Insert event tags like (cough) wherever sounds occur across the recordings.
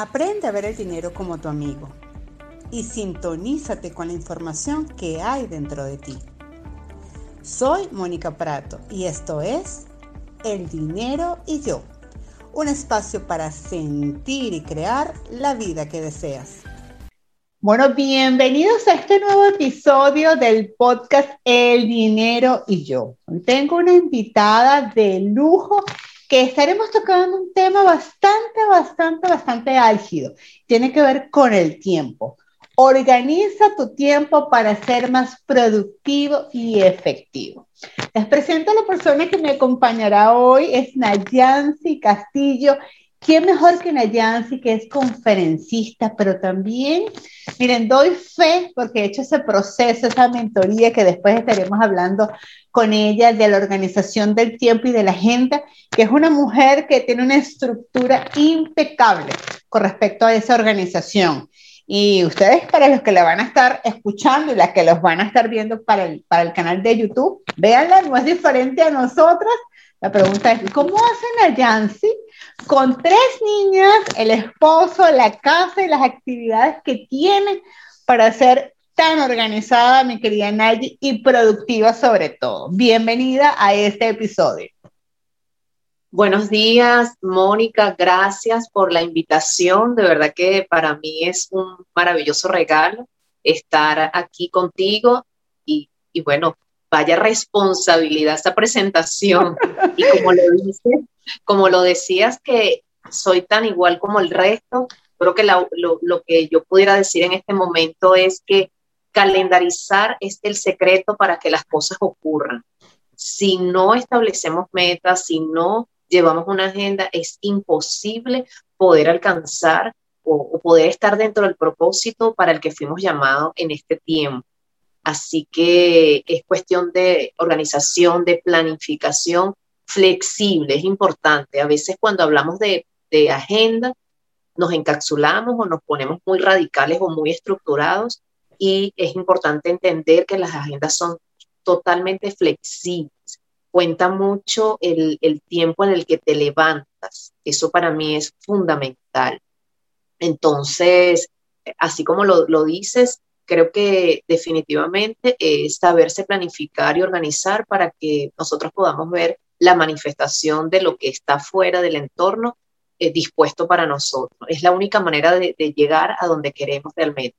Aprende a ver el dinero como tu amigo y sintonízate con la información que hay dentro de ti. Soy Mónica Prato y esto es El dinero y yo, un espacio para sentir y crear la vida que deseas. Bueno, bienvenidos a este nuevo episodio del podcast El dinero y yo. Tengo una invitada de lujo que estaremos tocando un tema bastante, bastante, bastante álgido. Tiene que ver con el tiempo. Organiza tu tiempo para ser más productivo y efectivo. Les presento a la persona que me acompañará hoy, es Nayansi Castillo. ¿Quién mejor que Nayansi, que es conferencista, pero también, miren, doy fe porque he hecho ese proceso, esa mentoría que después estaremos hablando con ella de la organización del tiempo y de la agenda, que es una mujer que tiene una estructura impecable con respecto a esa organización. Y ustedes, para los que la van a estar escuchando y las que los van a estar viendo para el, para el canal de YouTube, véanla, no es diferente a nosotras. La pregunta es, ¿cómo hacen a con tres niñas, el esposo, la casa y las actividades que tienen para hacer tan organizada, mi querida Nayi, y productiva sobre todo. Bienvenida a este episodio. Buenos días, Mónica. Gracias por la invitación. De verdad que para mí es un maravilloso regalo estar aquí contigo y, bueno, vaya responsabilidad esta presentación. Y como lo dices, como lo decías que soy tan igual como el resto, creo que lo, lo que yo pudiera decir en este momento es que calendarizar es el secreto para que las cosas ocurran. Si no establecemos metas, si no llevamos una agenda, es imposible poder alcanzar o, poder estar dentro del propósito para el que fuimos llamados en este tiempo. Así que es cuestión de organización, de planificación flexible, es importante. A veces cuando hablamos de, de agenda, nos encapsulamos o nos ponemos muy radicales o muy estructurados y es importante entender que las agendas son totalmente flexibles. Cuenta mucho el, tiempo en el que te levantas. Eso para mí es fundamental. Entonces, así como lo, dices, creo que definitivamente es saberse planificar y organizar para que nosotros podamos ver la manifestación de lo que está fuera del entorno eh, dispuesto para nosotros. Es la única manera de, de llegar a donde queremos realmente.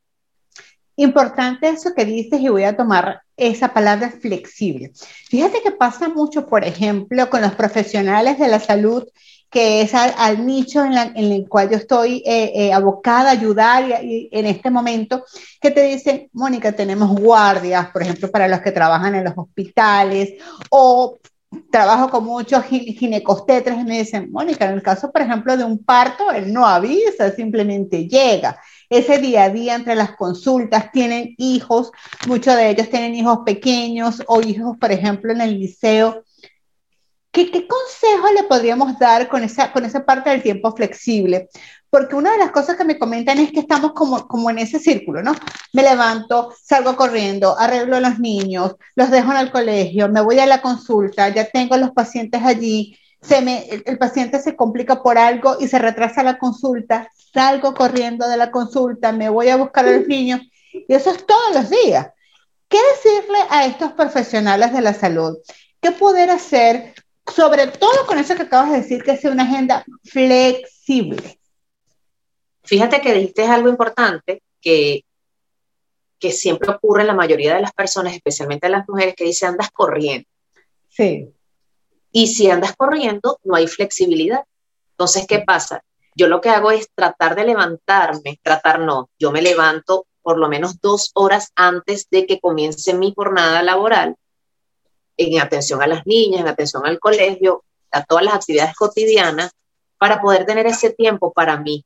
Importante eso que dices y voy a tomar esa palabra flexible. Fíjate que pasa mucho, por ejemplo, con los profesionales de la salud, que es al, nicho en, el cual yo estoy eh, eh, abocada a ayudar y, en este momento, que te dicen, Mónica, tenemos guardias, por ejemplo, para los que trabajan en los hospitales, o trabajo con muchos ginecostetres y me dicen, Mónica, en el caso, por ejemplo, de un parto, él no avisa, simplemente llega ese día a día entre las consultas, tienen hijos, muchos de ellos tienen hijos pequeños o hijos, por ejemplo, en el liceo. ¿Qué, qué consejo le podríamos dar con esa, con esa parte del tiempo flexible? Porque una de las cosas que me comentan es que estamos como, como en ese círculo, ¿no? Me levanto, salgo corriendo, arreglo a los niños, los dejo en el colegio, me voy a la consulta, ya tengo a los pacientes allí, se me, el, paciente se complica por algo y se retrasa la consulta, salgo corriendo de la consulta, me voy a buscar a los niños y eso es todos los días. ¿Qué decirle a estos profesionales de la salud? ¿Qué poder hacer, sobre todo con eso que acabas de decir, que sea una agenda flexible? Fíjate que dijiste algo importante que, que siempre ocurre en la mayoría de las personas, especialmente las mujeres, que dicen andas corriendo. Sí. Y si andas corriendo, no hay flexibilidad. Entonces, ¿qué pasa? Yo lo que hago es tratar de levantarme, tratar no, yo me levanto por lo menos dos horas antes de que comience mi jornada laboral, en atención a las niñas, en atención al colegio, a todas las actividades cotidianas, para poder tener ese tiempo para mí.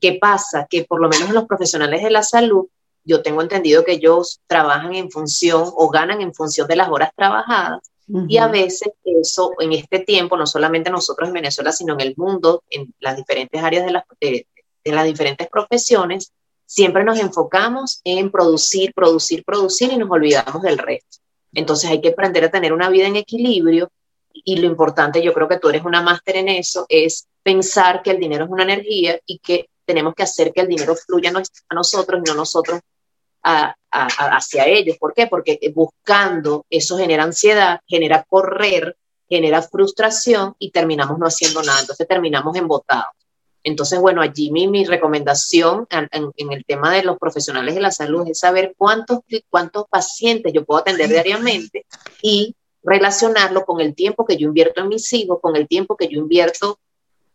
¿Qué pasa? Que por lo menos los profesionales de la salud, yo tengo entendido que ellos trabajan en función o ganan en función de las horas trabajadas y a veces eso, en este tiempo, no solamente nosotros en Venezuela, sino en el mundo, en las diferentes áreas de las, de, las diferentes profesiones, siempre nos enfocamos en producir, producir, producir y nos olvidamos del resto. Entonces hay que aprender a tener una vida en equilibrio y lo importante, yo creo que tú eres una máster en eso, es pensar que el dinero es una energía y que tenemos que hacer que el dinero fluya a nosotros y no nosotros hacia ellos. ¿Por qué? Porque buscando eso genera ansiedad, genera correr, genera frustración y terminamos no haciendo nada. Entonces terminamos embotados. Entonces, bueno, allí mi, mi recomendación en, en, el tema de los profesionales de la salud es saber cuántos, cuántos pacientes yo puedo atender diariamente y relacionarlo con el tiempo que yo invierto en mis hijos, con el tiempo que yo invierto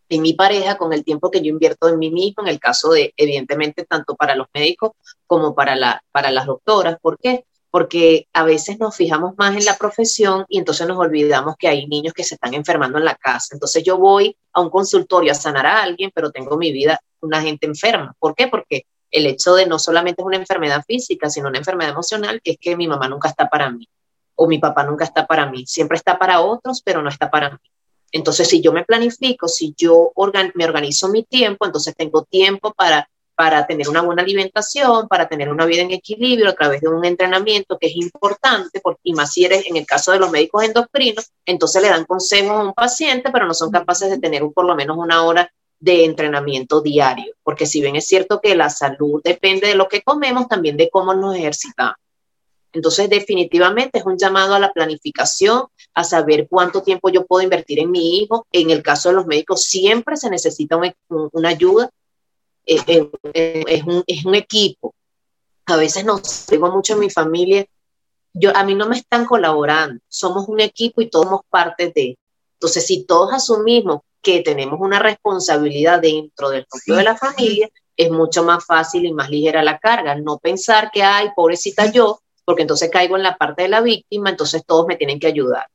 en mi pareja, con el tiempo que yo invierto en mí mismo, en el caso de, evidentemente, tanto para los médicos como para, la, para las doctoras. ¿Por qué? Porque a veces nos fijamos más en la profesión y entonces nos olvidamos que hay niños que se están enfermando en la casa. Entonces yo voy a un consultorio a sanar a alguien, pero tengo mi vida una gente enferma. ¿Por qué? Porque el hecho de no solamente es una enfermedad física, sino una enfermedad emocional, es que mi mamá nunca está para mí o mi papá nunca está para mí. Siempre está para otros, pero no está para mí. Entonces, si yo me planifico, si yo me organizo mi tiempo, entonces tengo tiempo para, para tener una buena alimentación, para tener una vida en equilibrio a través de un entrenamiento que es importante, porque, y más si eres en el caso de los médicos endocrinos, entonces le dan consejos a un paciente, pero no son capaces de tener por lo menos una hora de entrenamiento diario, porque si bien es cierto que la salud depende de lo que comemos, también de cómo nos ejercitamos. Entonces, definitivamente es un llamado a la planificación, a saber cuánto tiempo yo puedo invertir en mi hijo. En el caso de los médicos, siempre se necesita una ayuda. Es, un, es, un, equipo. A veces nos digo mucho en mi familia, yo, a mí no me están colaborando, somos un equipo y todos somos parte de. Entonces, si todos asumimos que tenemos una responsabilidad dentro del núcleo de la familia, es mucho más fácil y más ligera la carga. No pensar que, ay, pobrecita yo, porque entonces caigo en la parte de la víctima, entonces todos me tienen que ayudar.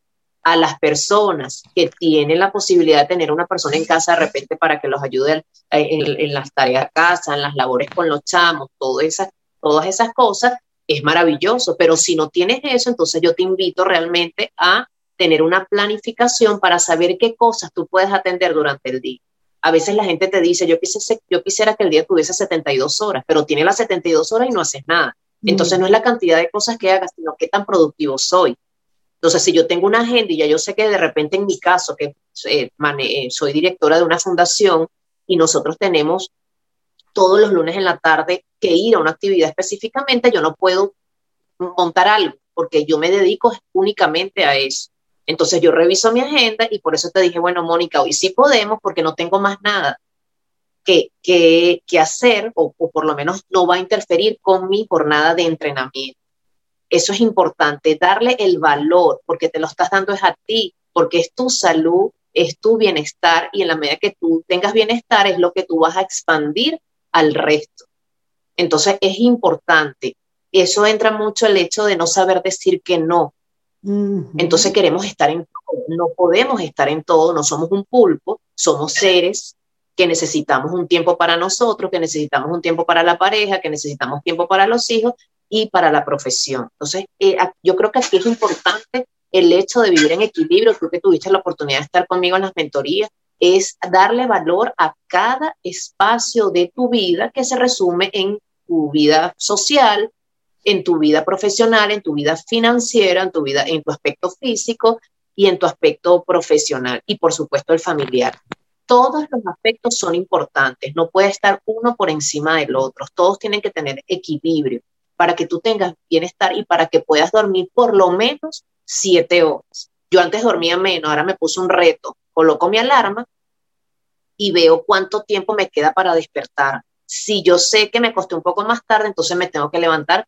A las personas que tienen la posibilidad de tener una persona en casa de repente para que los ayude en, las tareas de casa, en las labores con los chamos, todo todas esas cosas, es maravilloso. Pero si no tienes eso, entonces yo te invito realmente a tener una planificación para saber qué cosas tú puedes atender durante el día. A veces la gente te dice, yo, yo quisiera que el día tuviese 72 horas, pero tiene las 72 horas y no haces nada. Entonces no es la cantidad de cosas que hagas, sino qué tan productivo soy. Entonces, si yo tengo una agenda y ya yo sé que de repente en mi caso, que eh, eh, soy directora de una fundación y nosotros tenemos todos los lunes en la tarde que ir a una actividad específicamente, yo no puedo montar algo porque yo me dedico únicamente a eso. Entonces yo reviso mi agenda y por eso te dije, bueno, Mónica, hoy sí podemos porque no tengo más nada que, hacer, o, por lo menos no va a interferir con mi jornada de entrenamiento. Eso es importante, darle el valor, porque te lo estás dando es a ti, porque es tu salud, es tu bienestar, y en la medida que tú tengas bienestar es lo que tú vas a expandir al resto. Entonces es importante. Eso entra mucho el hecho de no saber decir que no. Entonces queremos estar en todo, no podemos estar en todo, no somos un pulpo, somos seres que necesitamos un tiempo para nosotros, que necesitamos un tiempo para la pareja, que necesitamos tiempo para los hijos y para la profesión. Entonces, eh, yo creo que aquí es importante el hecho de vivir en equilibrio, tú que tuviste la oportunidad de estar conmigo en las mentorías, es darle valor a cada espacio de tu vida que se resume en tu vida social, en tu vida profesional, en tu vida financiera, en tu vida, en tu aspecto físico y en tu aspecto profesional y por supuesto el familiar todos los aspectos son importantes, no puede estar uno por encima del otro, todos tienen que tener equilibrio para que tú tengas bienestar y para que puedas dormir por lo menos siete horas. Yo antes dormía menos, ahora me puse un reto, coloco mi alarma y veo cuánto tiempo me queda para despertar. Si yo sé que me costé un poco más tarde, entonces me tengo que levantar,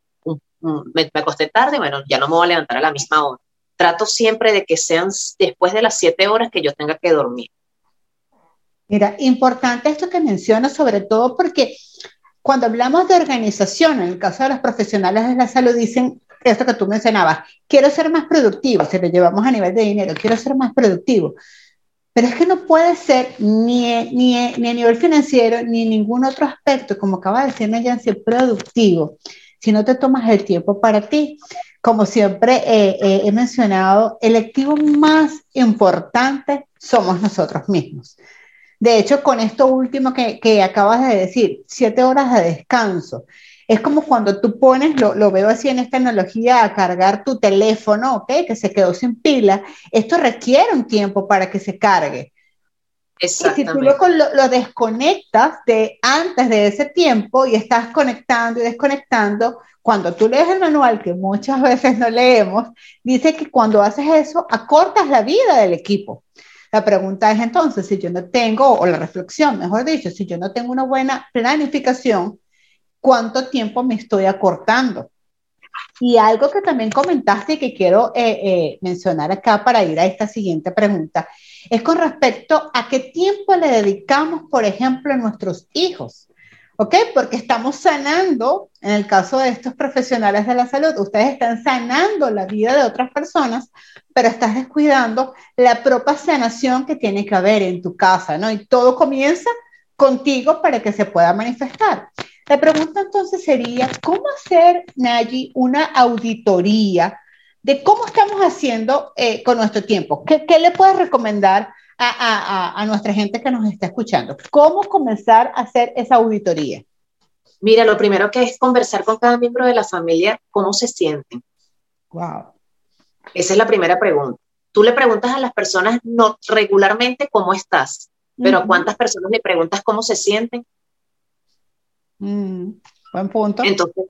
me, me acosté tarde, bueno, ya no me voy a levantar a la misma hora. Trato siempre de que sean después de las siete horas que yo tenga que dormir Mira, importante esto que mencionas, sobre todo porque cuando hablamos de organización, en el caso de los profesionales de la salud, dicen esto que tú mencionabas, quiero ser más productivo, si lo llevamos a nivel de dinero, quiero ser más productivo. Pero es que no puede ser ni, ni, ni a nivel financiero ni ningún otro aspecto, como acaba de decir Nayansi, productivo, si no te tomas el tiempo para ti. Como siempre eh, eh, he mencionado, el activo más importante somos nosotros mismos. De hecho, con esto último que, acabas de decir, siete horas de descanso, Es como cuando tú pones, lo, lo, veo así en esta analogía, a cargar tu teléfono, ¿ok? Que se quedó sin pila. Esto requiere un tiempo para que se cargue. Y si tú lo, lo, desconectas de antes de ese tiempo y estás conectando y desconectando, cuando tú lees el manual, que muchas (laughs) veces no leemos, dice que cuando haces eso, acortas la vida del equipo. La pregunta es entonces, si yo no tengo, o la reflexión, mejor dicho, si yo no tengo una buena planificación, ¿cuánto tiempo me estoy acortando? Y algo que también comentaste y que quiero eh, eh, mencionar acá para ir a esta siguiente pregunta, es con respecto a qué tiempo le dedicamos, por ejemplo, a nuestros hijos. ¿Ok? Porque estamos sanando, en el caso de estos profesionales de la salud, ustedes están sanando la vida de otras personas, pero estás descuidando la propia sanación que tiene que haber en tu casa, ¿no? Y todo comienza contigo para que se pueda manifestar. La pregunta entonces sería, ¿cómo hacer, Nayi, una auditoría de cómo estamos haciendo eh, con nuestro tiempo? ¿Qué, ¿Qué, le puedes recomendar a, a, a, nuestra gente que nos está escuchando? ¿Cómo comenzar a hacer esa auditoría? Mira, lo primero que es conversar con cada miembro de la familia cómo se sienten. Wow. Esa es la primera pregunta. Tú le preguntas a las personas no, regularmente cómo estás, pero uh -huh. ¿cuántas personas le preguntas cómo se sienten? Mm, buen punto. Entonces,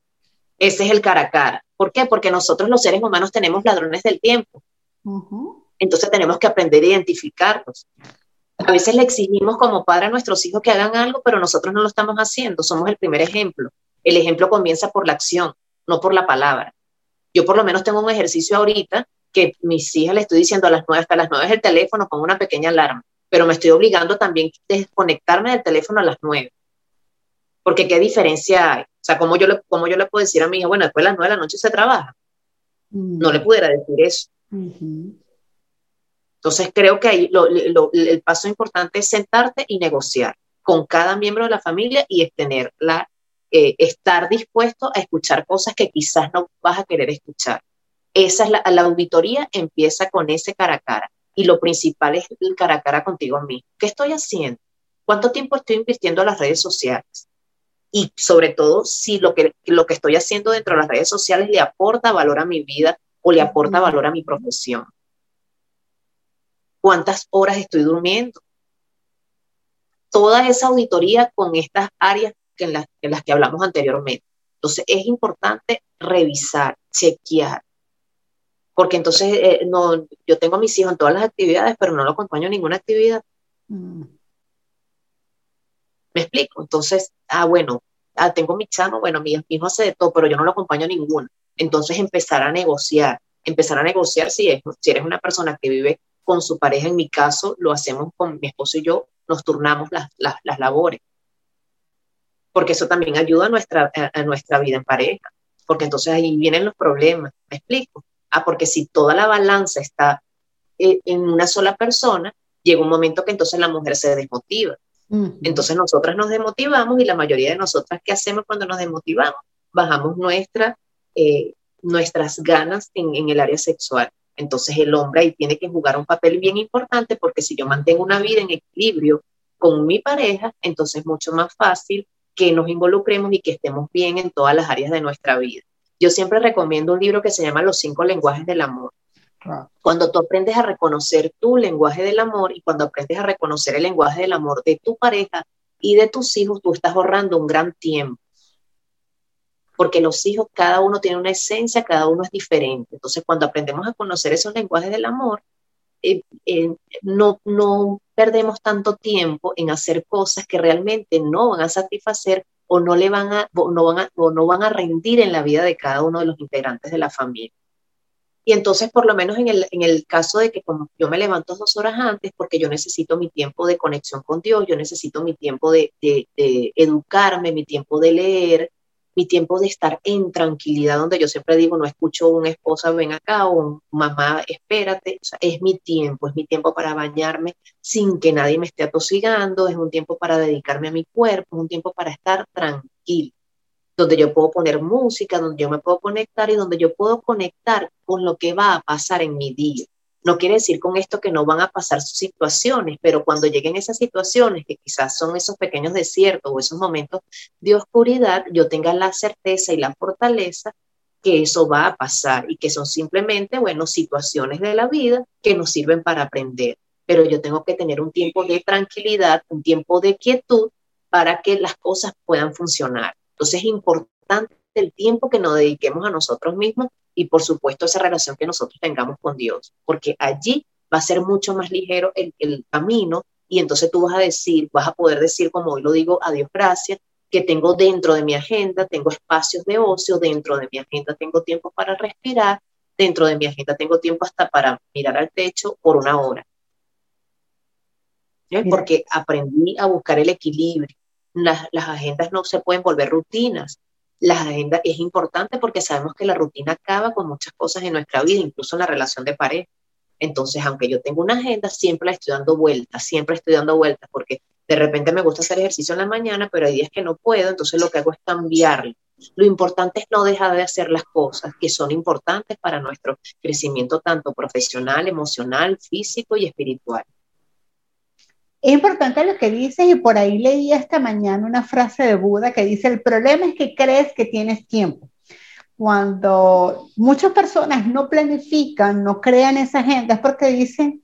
ese es el cara a cara. ¿Por qué? Porque nosotros los seres humanos tenemos ladrones del tiempo. Uh -huh. Entonces tenemos que aprender a identificarlos. A veces le exigimos como padre a nuestros hijos que hagan algo, pero nosotros no lo estamos haciendo. Somos el primer ejemplo. El ejemplo comienza por la acción, no por la palabra. Yo por lo menos tengo un ejercicio ahorita que mis hijas le estoy diciendo a las nueve, hasta las nueve es el teléfono con una pequeña alarma, pero me estoy obligando también a desconectarme del teléfono a las nueve porque qué diferencia hay. O sea, ¿cómo yo le, cómo yo le puedo decir a mi hija, bueno, después de las nueve de la noche se trabaja? Mm. No le pudiera decir eso. Uh -huh. Entonces, creo que ahí lo, lo, el paso importante es sentarte y negociar con cada miembro de la familia y es tenerla, eh, estar dispuesto a escuchar cosas que quizás no vas a querer escuchar. Esa es la, la auditoría, empieza con ese cara a cara. Y lo principal es el cara a cara contigo mismo. ¿Qué estoy haciendo? ¿Cuánto tiempo estoy invirtiendo en las redes sociales? y sobre todo si lo que, lo que estoy haciendo dentro de las redes sociales le aporta valor a mi vida o le aporta valor a mi profesión. ¿Cuántas horas estoy durmiendo? Toda esa auditoría con estas áreas que en, las, en las que hablamos anteriormente. Entonces es importante revisar, chequear, porque entonces eh, no, yo tengo a mis hijos en todas las actividades, pero no lo acompaño en ninguna actividad. Mm. ¿Me explico? Entonces, ah, bueno, ah, tengo mi chamo, bueno, mi hijo hace de todo, pero yo no lo acompaño a ninguna. Entonces, empezar a negociar, empezar a negociar si, es, si eres una persona que vive con su pareja, en mi caso, lo hacemos con mi esposo y yo, nos turnamos las, las, las labores. Porque eso también ayuda a nuestra, a, nuestra vida en pareja. Porque entonces ahí vienen los problemas. ¿Me explico? Ah, porque si toda la balanza está eh, en una sola persona, llega un momento que entonces la mujer se desmotiva entonces nosotras nos desmotivamos y la mayoría de nosotras, ¿qué hacemos cuando nos desmotivamos? Bajamos nuestra, eh, nuestras ganas en, en, el área sexual. Entonces el hombre ahí tiene que jugar un papel bien importante porque si yo mantengo una vida en equilibrio con mi pareja, entonces es mucho más fácil que nos involucremos y que estemos bien en todas las áreas de nuestra vida. Yo siempre recomiendo un libro que se llama Los cinco lenguajes del amor. Cuando tú aprendes a reconocer tu lenguaje del amor y cuando aprendes a reconocer el lenguaje del amor de tu pareja y de tus hijos, tú estás ahorrando un gran tiempo. Porque los hijos, cada uno tiene una esencia, cada uno es diferente. Entonces, cuando aprendemos a conocer esos lenguajes del amor, eh, eh, no, no perdemos tanto tiempo en hacer cosas que realmente no van a satisfacer o no, le van a, no, van a, o no van a rendir en la vida de cada uno de los integrantes de la familia. Y entonces, por lo menos en el, en el caso de que como yo me levanto dos horas antes, porque yo necesito mi tiempo de conexión con Dios, yo necesito mi tiempo de, de, de educarme, mi tiempo de leer, mi tiempo de estar en tranquilidad, donde yo siempre digo, no escucho una esposa, ven acá, o mamá, espérate, es mi tiempo, es mi tiempo para bañarme sin que nadie me esté atosigando, es un tiempo para dedicarme a mi cuerpo, es un tiempo para estar tranquilo donde yo puedo poner música, donde yo me puedo conectar y donde yo puedo conectar con lo que va a pasar en mi día. No quiere decir con esto que no van a pasar sus situaciones, pero cuando lleguen esas situaciones, que quizás son esos pequeños desiertos o esos momentos de oscuridad, yo tenga la certeza y la fortaleza que eso va a pasar y que son simplemente, bueno, situaciones de la vida que nos sirven para aprender. Pero yo tengo que tener un tiempo de tranquilidad, un tiempo de quietud para que las cosas puedan funcionar. Entonces es importante el tiempo que nos dediquemos a nosotros mismos y por supuesto esa relación que nosotros tengamos con Dios, porque allí va a ser mucho más ligero el, el camino y entonces tú vas a decir, vas a poder decir, como hoy lo digo, a Dios gracias, que tengo dentro de mi agenda, tengo espacios de ocio, dentro de mi agenda tengo tiempo para respirar, dentro de mi agenda tengo tiempo hasta para mirar al techo por una hora. Porque aprendí a buscar el equilibrio. Las, las, agendas no se pueden volver rutinas. Las agendas es importante porque sabemos que la rutina acaba con muchas cosas en nuestra vida, incluso en la relación de pareja. Entonces, aunque yo tengo una agenda, siempre la estoy dando vueltas, siempre estoy dando vueltas, porque de repente me gusta hacer ejercicio en la mañana, pero hay días que no puedo, entonces lo que hago es cambiarlo. Lo importante es no dejar de hacer las cosas que son importantes para nuestro crecimiento tanto profesional, emocional, físico y espiritual. Es importante lo que dices y por ahí leí esta mañana una frase de Buda que dice, el problema es que crees que tienes tiempo. Cuando muchas personas no planifican, no crean esa agenda, es porque dicen,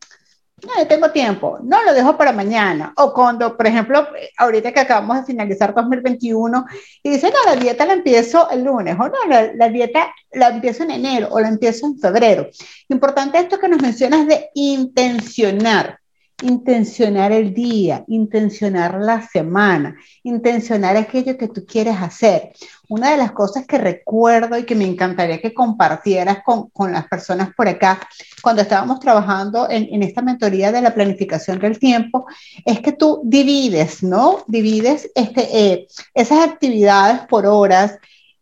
no, tengo tiempo, no lo dejo para mañana. O cuando, por ejemplo, ahorita que acabamos de finalizar 2021 y dice, no, la dieta la empiezo el lunes, o no, la, dieta la empiezo en enero o la empiezo en febrero. Importante esto que nos mencionas de intencionar intencionar el día, intencionar la semana, intencionar aquello que tú quieres hacer. Una de las cosas que recuerdo y que me encantaría que compartieras con, con las personas por acá, cuando estábamos trabajando en, en, esta mentoría de la planificación del tiempo, es que tú divides, ¿no? Divides este, eh, esas actividades por horas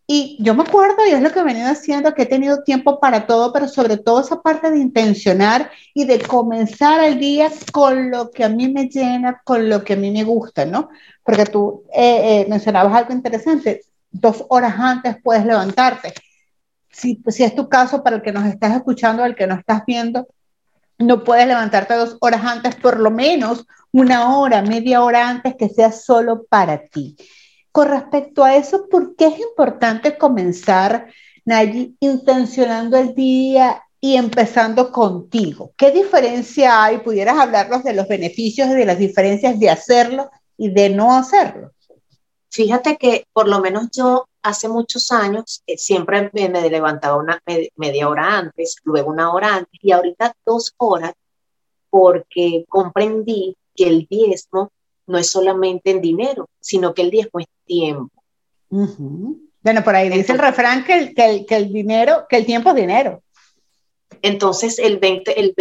y yo me acuerdo, y es lo que he venido haciendo, que he tenido tiempo para todo, pero sobre todo esa parte de intencionar y de comenzar el día con lo que a mí me llena, con lo que a mí me gusta, ¿no? Porque tú eh, eh, mencionabas algo interesante, dos horas antes puedes levantarte. Si, si es tu caso, para el que nos estás escuchando, el que nos estás viendo, no puedes levantarte dos horas antes, por lo menos una hora, media hora antes que sea solo para ti. Con respecto a eso, ¿por qué es importante comenzar, Nayi, intencionando el día y empezando contigo? ¿Qué diferencia hay? ¿Pudieras hablarnos de los beneficios y de las diferencias de hacerlo y de no hacerlo? Fíjate que por lo menos yo hace muchos años eh, siempre me, me, levantaba una media hora antes, luego una hora antes y ahorita dos horas porque comprendí que el diezmo no es solamente en dinero, sino que el diezmo es tiempo. Bueno, por ahí dice el refrán que el, que, el, dinero, que el tiempo es dinero. Entonces, el, 20, el,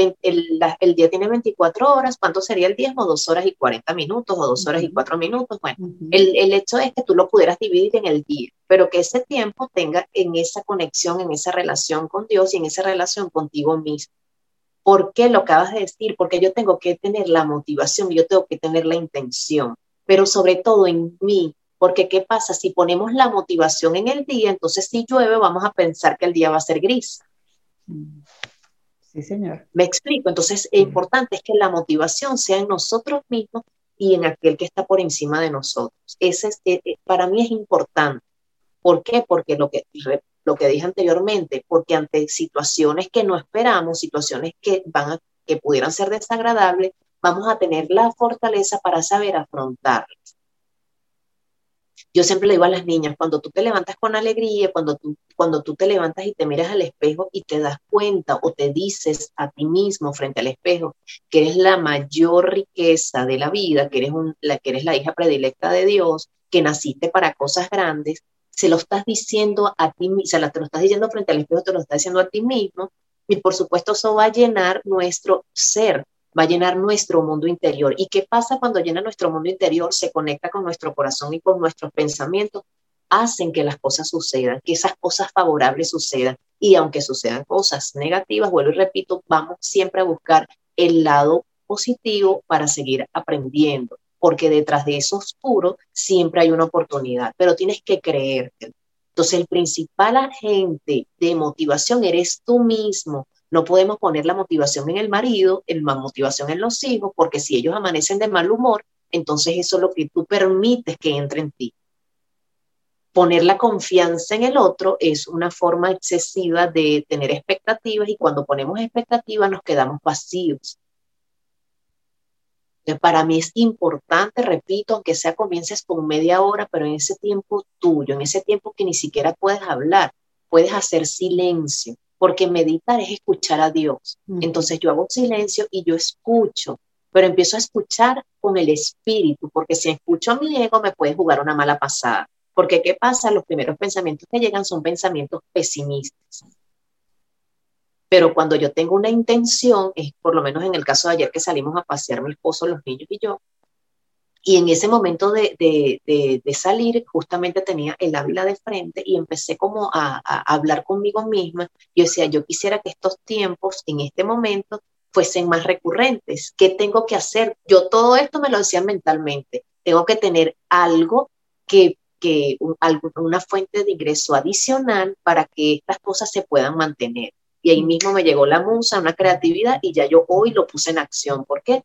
el, día tiene 24 horas, ¿cuánto sería el diezmo? Dos horas y 40 minutos o dos horas y cuatro minutos. Bueno, el, el, hecho es que tú lo pudieras dividir en el día, pero que ese tiempo tenga en esa conexión, en esa relación con Dios y en esa relación contigo mismo. ¿Por qué lo acabas de decir? Porque yo tengo que tener la motivación, yo tengo que tener la intención, pero sobre todo en mí, porque ¿qué pasa? Si ponemos la motivación en el día, entonces si llueve vamos a pensar que el día va a ser gris. Sí, señor. Me explico. Entonces, lo importante es que la motivación sea en nosotros mismos y en aquel que está por encima de nosotros. Ese es, eh, eh, para mí es importante. ¿Por qué? Porque lo que lo que dije anteriormente, porque ante situaciones que no esperamos, situaciones que van a, que pudieran ser desagradables, vamos a tener la fortaleza para saber afrontarlas. Yo siempre le digo a las niñas, cuando tú te levantas con alegría, cuando tú, cuando tú te levantas y te miras al espejo y te das cuenta o te dices a ti mismo frente al espejo que eres la mayor riqueza de la vida, que eres, un, la, que eres la hija predilecta de Dios, que naciste para cosas grandes, se lo estás diciendo a ti mismo, te lo estás diciendo frente al espejo, te lo estás diciendo a ti mismo, y por supuesto eso va a llenar nuestro ser, va a llenar nuestro mundo interior. ¿Y qué pasa cuando llena nuestro mundo interior? Se conecta con nuestro corazón y con nuestros pensamientos, hacen que las cosas sucedan, que esas cosas favorables sucedan. Y aunque sucedan cosas negativas, vuelvo y repito, vamos siempre a buscar el lado positivo para seguir aprendiendo porque detrás de eso oscuro siempre hay una oportunidad, pero tienes que creerte. Entonces, el principal agente de motivación eres tú mismo, No podemos poner la motivación en el marido, la motivación en los hijos, porque si ellos amanecen de mal humor, entonces eso es lo que tú permites que entre en ti. Poner la confianza en el otro es una forma excesiva de tener expectativas y cuando ponemos expectativas nos quedamos vacíos. para mí es importante, repito, aunque sea comiences con media hora, pero en ese tiempo tuyo, en ese tiempo que ni siquiera puedes hablar, puedes hacer silencio, porque meditar es escuchar a Dios. Mm. Entonces yo hago silencio y yo escucho, pero empiezo a escuchar con el espíritu, porque si escucho a mi ego me puede jugar una mala pasada. Porque ¿qué pasa? Los primeros pensamientos que llegan son pensamientos pesimistas. Pero cuando yo tengo una intención, es por lo menos en el caso de ayer que salimos a pasear mi esposo, los niños y yo, y en ese momento de, salir, justamente tenía el Ávila de frente y empecé como a, hablar conmigo misma. Yo decía, yo quisiera que estos tiempos, en este momento, fuesen más recurrentes. ¿Qué tengo que hacer? Yo todo esto me lo decía mentalmente. Tengo que tener algo que, que una fuente de ingreso adicional para que estas cosas se puedan mantener. Y ahí mismo me llegó la musa, una creatividad, y ya yo hoy lo puse en acción. ¿Por qué?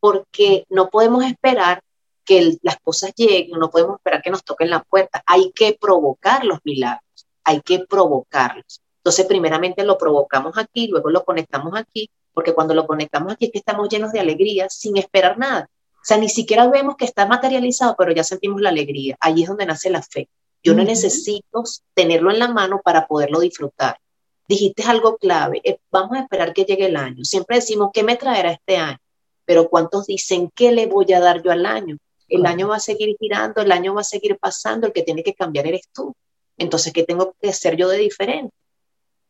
Porque no podemos esperar que las cosas lleguen, no podemos esperar que nos toquen la puerta, hay que provocar los milagros, hay que provocarlos. Entonces, primeramente lo provocamos aquí, luego lo conectamos aquí, porque cuando lo conectamos aquí es que estamos llenos de alegría sin esperar nada. O sea, ni siquiera vemos que está materializado, pero ya sentimos la alegría. Allí es donde nace la fe. Yo no necesito tenerlo en la mano para poderlo disfrutar. Dijiste algo clave, eh, vamos a esperar que llegue el año. Siempre decimos, ¿qué me traerá este año? Pero ¿cuántos dicen, ¿qué le voy a dar yo al año? El año va a seguir girando, el año va a seguir pasando, el que tiene que cambiar eres tú. Entonces, ¿qué tengo que hacer yo de diferente?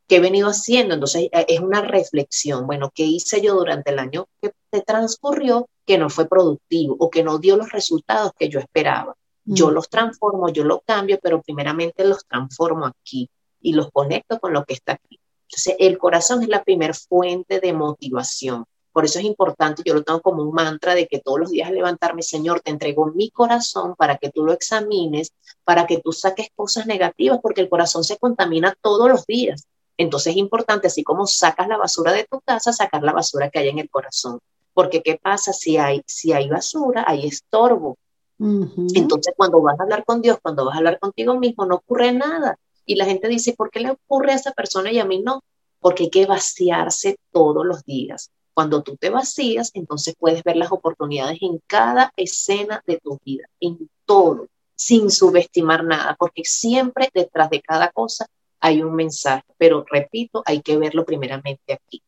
¿Qué he venido haciendo? Entonces, eh, es una reflexión. Bueno, ¿qué hice yo durante el año que transcurrió que no fue productivo o que no dio los resultados que yo esperaba? Yo mm. los transformo, yo los cambio, pero primeramente los transformo aquí y los conecto con lo que está aquí. Entonces, el corazón es la primera fuente de motivación. Por eso es importante, yo lo tengo como un mantra de que todos los días levantarme, Señor, te entrego mi corazón para que tú lo examines, para que tú saques cosas negativas, porque el corazón se contamina todos los días. Entonces es importante, así como sacas la basura de tu casa, sacar la basura que hay en el corazón. Porque ¿qué pasa? Si hay, si hay basura, hay estorbo. Entonces cuando vas a hablar con Dios, cuando vas a hablar contigo mismo, no ocurre nada. Y la gente dice, ¿por qué le ocurre a esa persona y a mí no? Porque hay que vaciarse todos los días. Cuando tú te vacías, entonces puedes ver las oportunidades en cada escena de tu vida, en todo, sin subestimar nada, porque siempre detrás de cada cosa hay un mensaje, pero repito, hay que verlo primeramente aquí.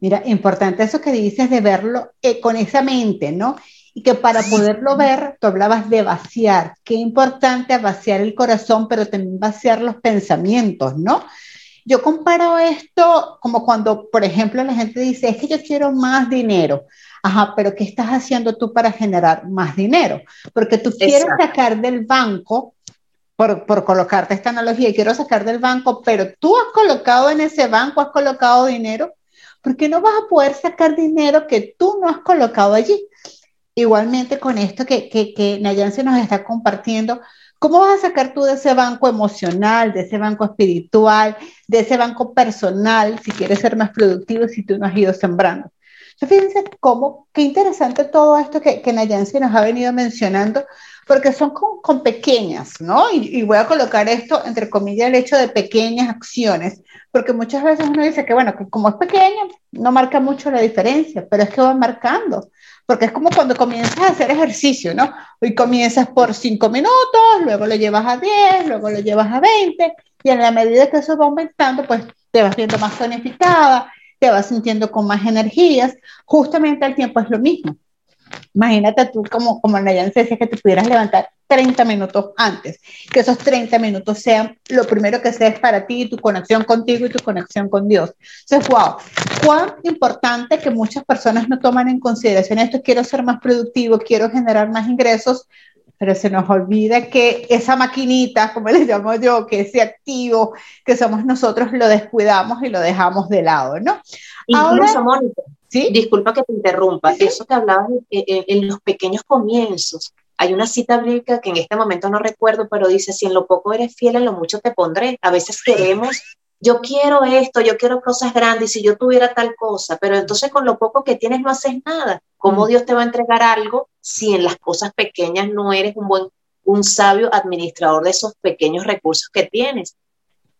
Mira, importante eso que dices de verlo eh, con esa mente, ¿no? Y que para poderlo ver, tú hablabas de vaciar. Qué importante vaciar el corazón, pero también vaciar los pensamientos, ¿no? Yo comparo esto como cuando, por ejemplo, la gente dice, es que yo quiero más dinero. Ajá, pero ¿qué estás haciendo tú para generar más dinero? Porque tú quieres sacar del banco, por, por colocarte esta analogía, quiero sacar del banco, pero tú has colocado en ese banco, has colocado dinero, porque no vas a poder sacar dinero que tú no has colocado allí. Igualmente con esto que, que, que Nayan se nos está compartiendo, ¿Cómo vas a sacar tú de ese banco emocional, de ese banco espiritual, de ese banco personal, si quieres ser más productivo, si tú no has ido sembrando? fíjense cómo, qué interesante todo esto que, que Nayansi nos ha venido mencionando, porque son con, pequeñas, ¿no? Y, y, voy a colocar esto, entre comillas, el hecho de pequeñas acciones, porque muchas veces uno dice que, bueno, que como es pequeña, no marca mucho la diferencia, pero es que va marcando porque es como cuando comienzas a hacer ejercicio, ¿no? Hoy comienzas por 5 minutos, luego lo llevas a 10, luego lo llevas a 20, y en la medida que eso va aumentando, pues te vas viendo más tonificada, te vas sintiendo con más energías. Justamente el tiempo es lo mismo. Imagínate tú como, como Nayan decía que te pudieras levantar 30 minutos antes, que esos 30 minutos sean lo primero que seas para ti, tu conexión contigo y tu conexión con Dios. Entonces, wow, cuán importante que muchas personas no toman en consideración esto, quiero ser más productivo, quiero generar más ingresos, pero se nos olvida que esa maquinita, como le llamo yo, que ese activo que somos nosotros, lo descuidamos y lo dejamos de lado, ¿no? Incluso, Ahora, Mónica, ¿sí? disculpa que te interrumpa, eso que hablabas en los pequeños comienzos, hay una cita bíblica que en este momento no recuerdo, pero dice, si en lo poco eres fiel, en lo mucho te pondré. A veces queremos yo quiero esto, yo quiero cosas grandes, si yo tuviera tal cosa, pero entonces con lo poco que tienes no haces nada. ¿Cómo mm. Dios te va a entregar algo si en las cosas pequeñas no eres un buen, un sabio administrador de esos pequeños recursos que tienes?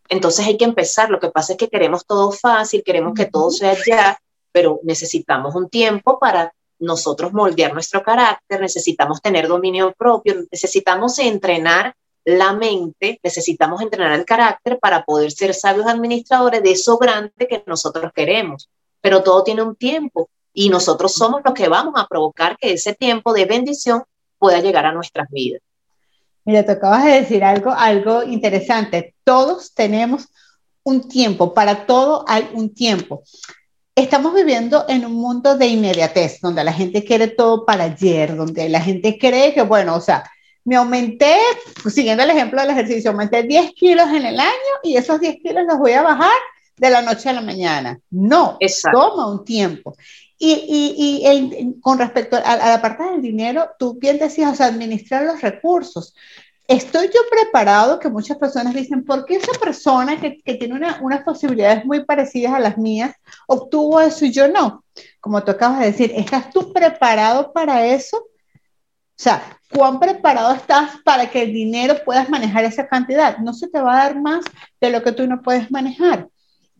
Entonces hay que empezar. Lo que pasa es que queremos todo fácil, queremos que todo sea ya, pero necesitamos un tiempo para nosotros moldear nuestro carácter, necesitamos tener dominio propio, necesitamos entrenar la mente, necesitamos entrenar el carácter para poder ser sabios administradores de eso grande que nosotros queremos. Pero todo tiene un tiempo y nosotros somos los que vamos a provocar que ese tiempo de bendición pueda llegar a nuestras vidas. Mira, te acabas de decir algo, algo interesante. Todos tenemos un tiempo, para todo hay un tiempo. Estamos viviendo en un mundo de inmediatez, donde la gente quiere todo para ayer, donde la gente cree que, bueno, o sea, me aumenté, siguiendo el ejemplo del ejercicio, aumenté 10 kilos en el año y esos 10 kilos los voy a bajar de la noche a la mañana. No, toma un tiempo. Y, y, con respecto a, la parte del dinero, tú bien decías, o sea, administrar los recursos. Estoy yo preparado, que muchas personas dicen, ¿por qué esa persona que, que tiene una, unas posibilidades muy parecidas a las mías obtuvo eso y yo no? Como tú acabas de decir, ¿estás tú preparado para eso? O sea, ¿cuán preparado estás para que el dinero puedas manejar esa cantidad? No se te va a dar más de lo que tú no puedes manejar.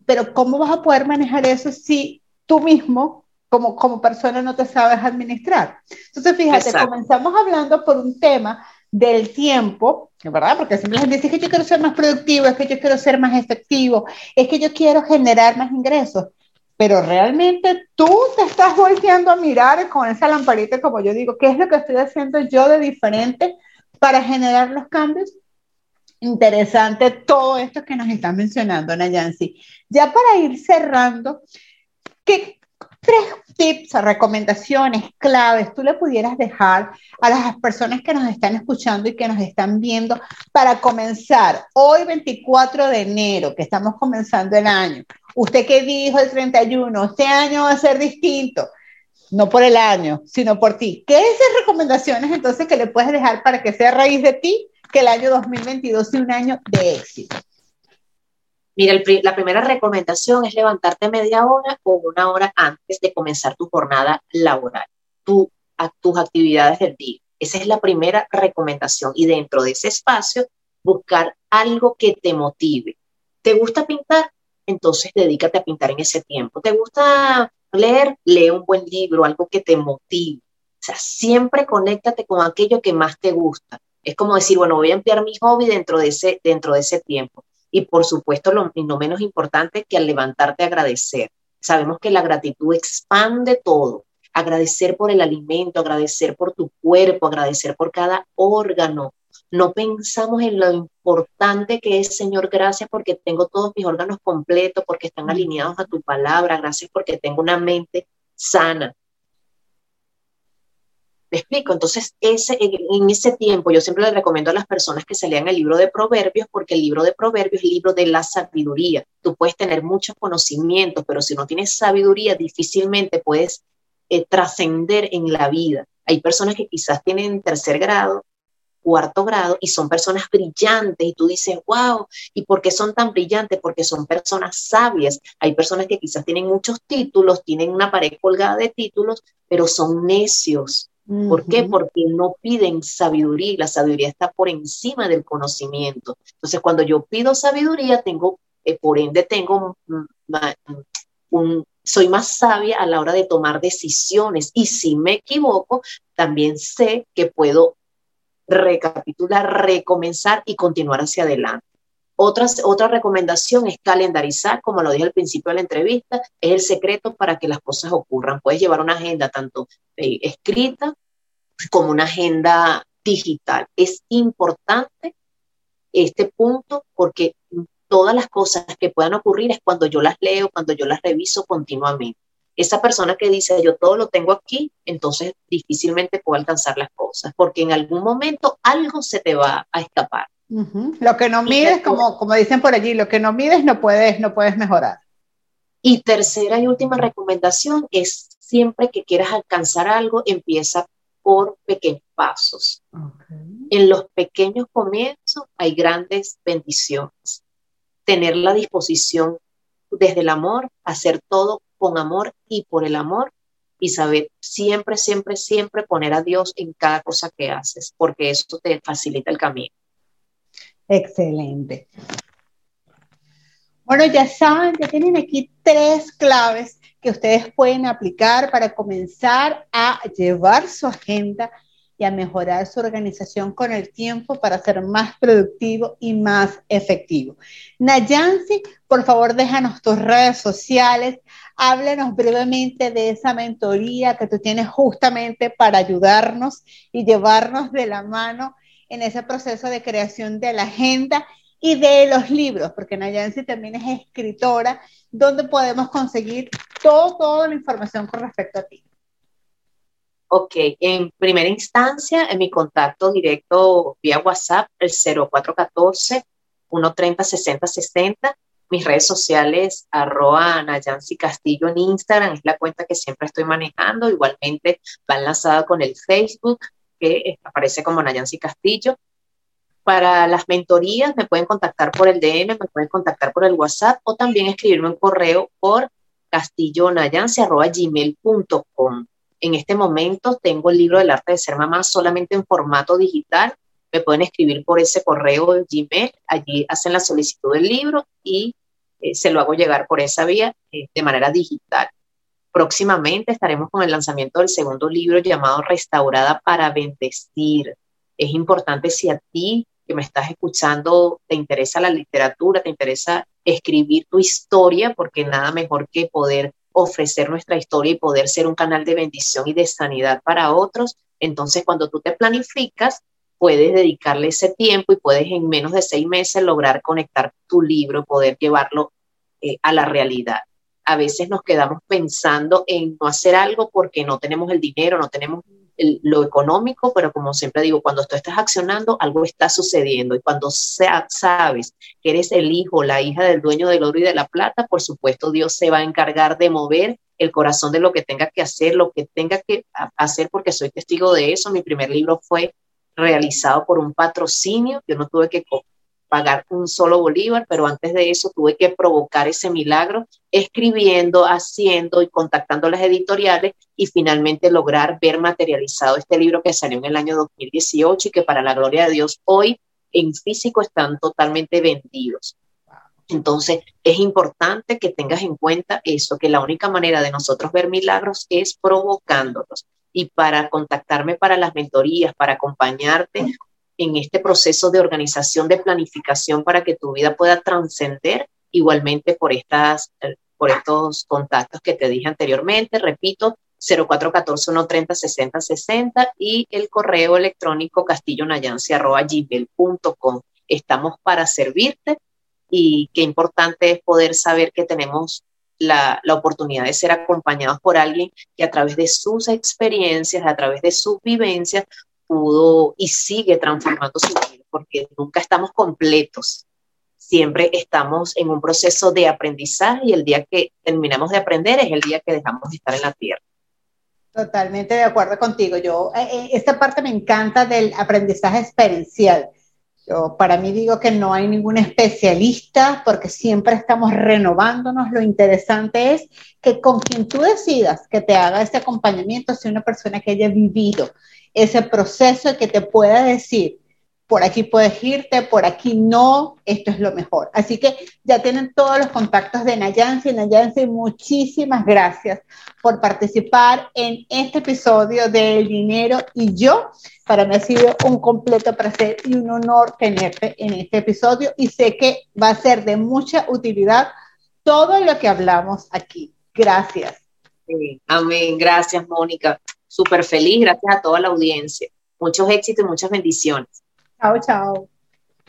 Pero ¿cómo vas a poder manejar eso si tú mismo, como, como persona, no te sabes administrar? Entonces, fíjate, comenzamos hablando por un tema del tiempo, ¿verdad? Porque siempre la gente dice que yo quiero ser más productivo, es que yo quiero ser más efectivo, es que yo quiero generar más ingresos pero realmente tú te estás volteando a mirar con esa lamparita, como yo digo, ¿qué es lo que estoy haciendo yo de diferente para generar los cambios? Interesante todo esto que nos están mencionando, Nayansi. Ya para ir cerrando, ¿qué tres tips, recomendaciones, claves tú le pudieras dejar a las personas que nos están escuchando y que nos están viendo para comenzar hoy 24 de enero, que estamos comenzando el año? ¿Usted qué dijo el 31? Este año va a ser distinto. No por el año, sino por ti. ¿Qué esas recomendaciones entonces que le puedes dejar para que sea a raíz de ti que el año 2022 sea un año de éxito? Mira, la primera recomendación es levantarte media hora o una hora antes de comenzar tu jornada laboral, tus actividades del día. Esa es la primera recomendación. Y dentro de ese espacio, buscar algo que te motive. ¿Te gusta pintar? Entonces dedícate a pintar en ese tiempo. ¿Te gusta leer? Lee un buen libro, algo que te motive. O sea, siempre conéctate con aquello que más te gusta. Es como decir, bueno, voy a emplear mi hobby dentro de ese, dentro de ese tiempo. Y por supuesto, lo no menos importante que al levantarte agradecer. Sabemos que la gratitud expande todo. Agradecer por el alimento, agradecer por tu cuerpo, agradecer por cada órgano, no pensamos en lo importante que es, Señor, gracias porque tengo todos mis órganos completos, porque están alineados a tu palabra, gracias porque tengo una mente sana. ¿Me explico? Entonces, ese, en ese tiempo, yo siempre le recomiendo a las personas que se lean el libro de Proverbios, porque el libro de Proverbios es el libro de la sabiduría. Tú puedes tener muchos conocimientos, pero si no tienes sabiduría, difícilmente puedes eh, trascender en la vida. Hay personas que quizás tienen tercer grado, cuarto grado y son personas brillantes y tú dices, wow, ¿y por qué son tan brillantes? Porque son personas sabias. Hay personas que quizás tienen muchos títulos, tienen una pared colgada de títulos, pero son necios. ¿Por qué? Porque no piden sabiduría y la sabiduría está por encima del conocimiento. Entonces, cuando yo pido sabiduría, tengo, eh, por ende, tengo un, soy más sabia a la hora de tomar decisiones y si me equivoco, también sé que puedo recapitular, recomenzar y continuar hacia adelante. otra recomendación es calendarizar, como lo dije al principio de la entrevista, es el secreto para que las cosas ocurran. Puedes llevar una agenda tanto eh, escrita como una agenda digital. Es importante este punto porque todas las cosas que puedan ocurrir es cuando yo las leo, cuando yo las reviso continuamente esa persona que dice yo todo lo tengo aquí, entonces difícilmente puede alcanzar las cosas, porque en algún momento algo se te va a escapar. Lo que no mides, como, como dicen por allí, lo que no mides no puedes, no puedes mejorar. Y tercera y última recomendación es siempre que quieras alcanzar algo, empieza por pequeños pasos. En los pequeños comienzos hay grandes bendiciones. tener la disposición desde el amor, hacer todo con amor y por el amor y saber siempre, siempre, siempre poner a Dios en cada cosa que haces, porque eso te facilita el camino. Excelente. Bueno, ya saben, ya tienen aquí tres claves que ustedes pueden aplicar para comenzar a llevar su agenda y a mejorar su organización con el tiempo para ser más productivo y más efectivo. Nayansi, por favor, déjanos tus redes sociales, háblenos brevemente de esa mentoría que tú tienes justamente para ayudarnos y llevarnos de la mano en ese proceso de creación de la agenda y de los libros, porque Nayansi también es escritora, donde podemos conseguir todo, toda la información con respecto a ti. Ok, en primera instancia, en mi contacto directo vía WhatsApp, el 0414 130 6060 mis redes sociales, arroba Nayansi Castillo en Instagram, es la cuenta que siempre estoy manejando. Igualmente va enlazada con el Facebook, que aparece como Nayansi Castillo. Para las mentorías me pueden contactar por el DM, me pueden contactar por el WhatsApp o también escribirme un correo por castillonayansi.gmail.com. En este momento tengo el libro del arte de ser mamá solamente en formato digital. Me pueden escribir por ese correo de Gmail. Allí hacen la solicitud del libro y eh, se lo hago llegar por esa vía eh, de manera digital. Próximamente estaremos con el lanzamiento del segundo libro llamado Restaurada para Bendecir. Es importante si a ti que me estás escuchando te interesa la literatura, te interesa escribir tu historia, porque nada mejor que poder ofrecer nuestra historia y poder ser un canal de bendición y de sanidad para otros. Entonces, cuando tú te planificas, puedes dedicarle ese tiempo y puedes en menos de seis meses lograr conectar tu libro, poder llevarlo eh, a la realidad. A veces nos quedamos pensando en no hacer algo porque no tenemos el dinero, no tenemos lo económico, pero como siempre digo, cuando tú estás accionando, algo está sucediendo. Y cuando sabes que eres el hijo, la hija del dueño del oro y de la plata, por supuesto Dios se va a encargar de mover el corazón de lo que tenga que hacer, lo que tenga que hacer, porque soy testigo de eso. Mi primer libro fue realizado por un patrocinio, yo no tuve que pagar un solo bolívar, pero antes de eso tuve que provocar ese milagro escribiendo, haciendo y contactando las editoriales y finalmente lograr ver materializado este libro que salió en el año 2018 y que para la gloria de Dios hoy en físico están totalmente vendidos. Entonces, es importante que tengas en cuenta eso, que la única manera de nosotros ver milagros es provocándolos y para contactarme para las mentorías, para acompañarte en este proceso de organización, de planificación para que tu vida pueda trascender igualmente por, estas, eh, por estos contactos que te dije anteriormente. Repito, 0414-130-6060 y el correo electrónico castillonayansi.gmail.com. Estamos para servirte y qué importante es poder saber que tenemos la, oportunidad de ser acompañados por alguien que a través de sus experiencias, a través de sus vivencias, pudo y sigue transformando su vida, porque nunca estamos completos. Siempre estamos en un proceso de aprendizaje y el día que terminamos de aprender es el día que dejamos de estar en la tierra. Totalmente de acuerdo contigo. Yo, eh, eh, esta parte me encanta del aprendizaje experiencial yo para mí digo que no hay ningún especialista porque siempre estamos renovándonos. Lo interesante es que con quien tú decidas que te haga este acompañamiento sea una persona que haya vivido ese proceso y que te pueda decir, por aquí puedes irte, por aquí no, esto es lo mejor. Así que ya tienen todos los contactos de Nayansi. Nayansi, muchísimas gracias por participar en este episodio de El Dinero y yo. Para mí ha sido un completo placer y un honor tenerte en este episodio y sé que va a ser de mucha utilidad todo lo que hablamos aquí. Gracias. amén. Gracias, Mónica. Súper feliz. Gracias a toda la audiencia. Muchos éxitos y muchas bendiciones. Tchau, tchau.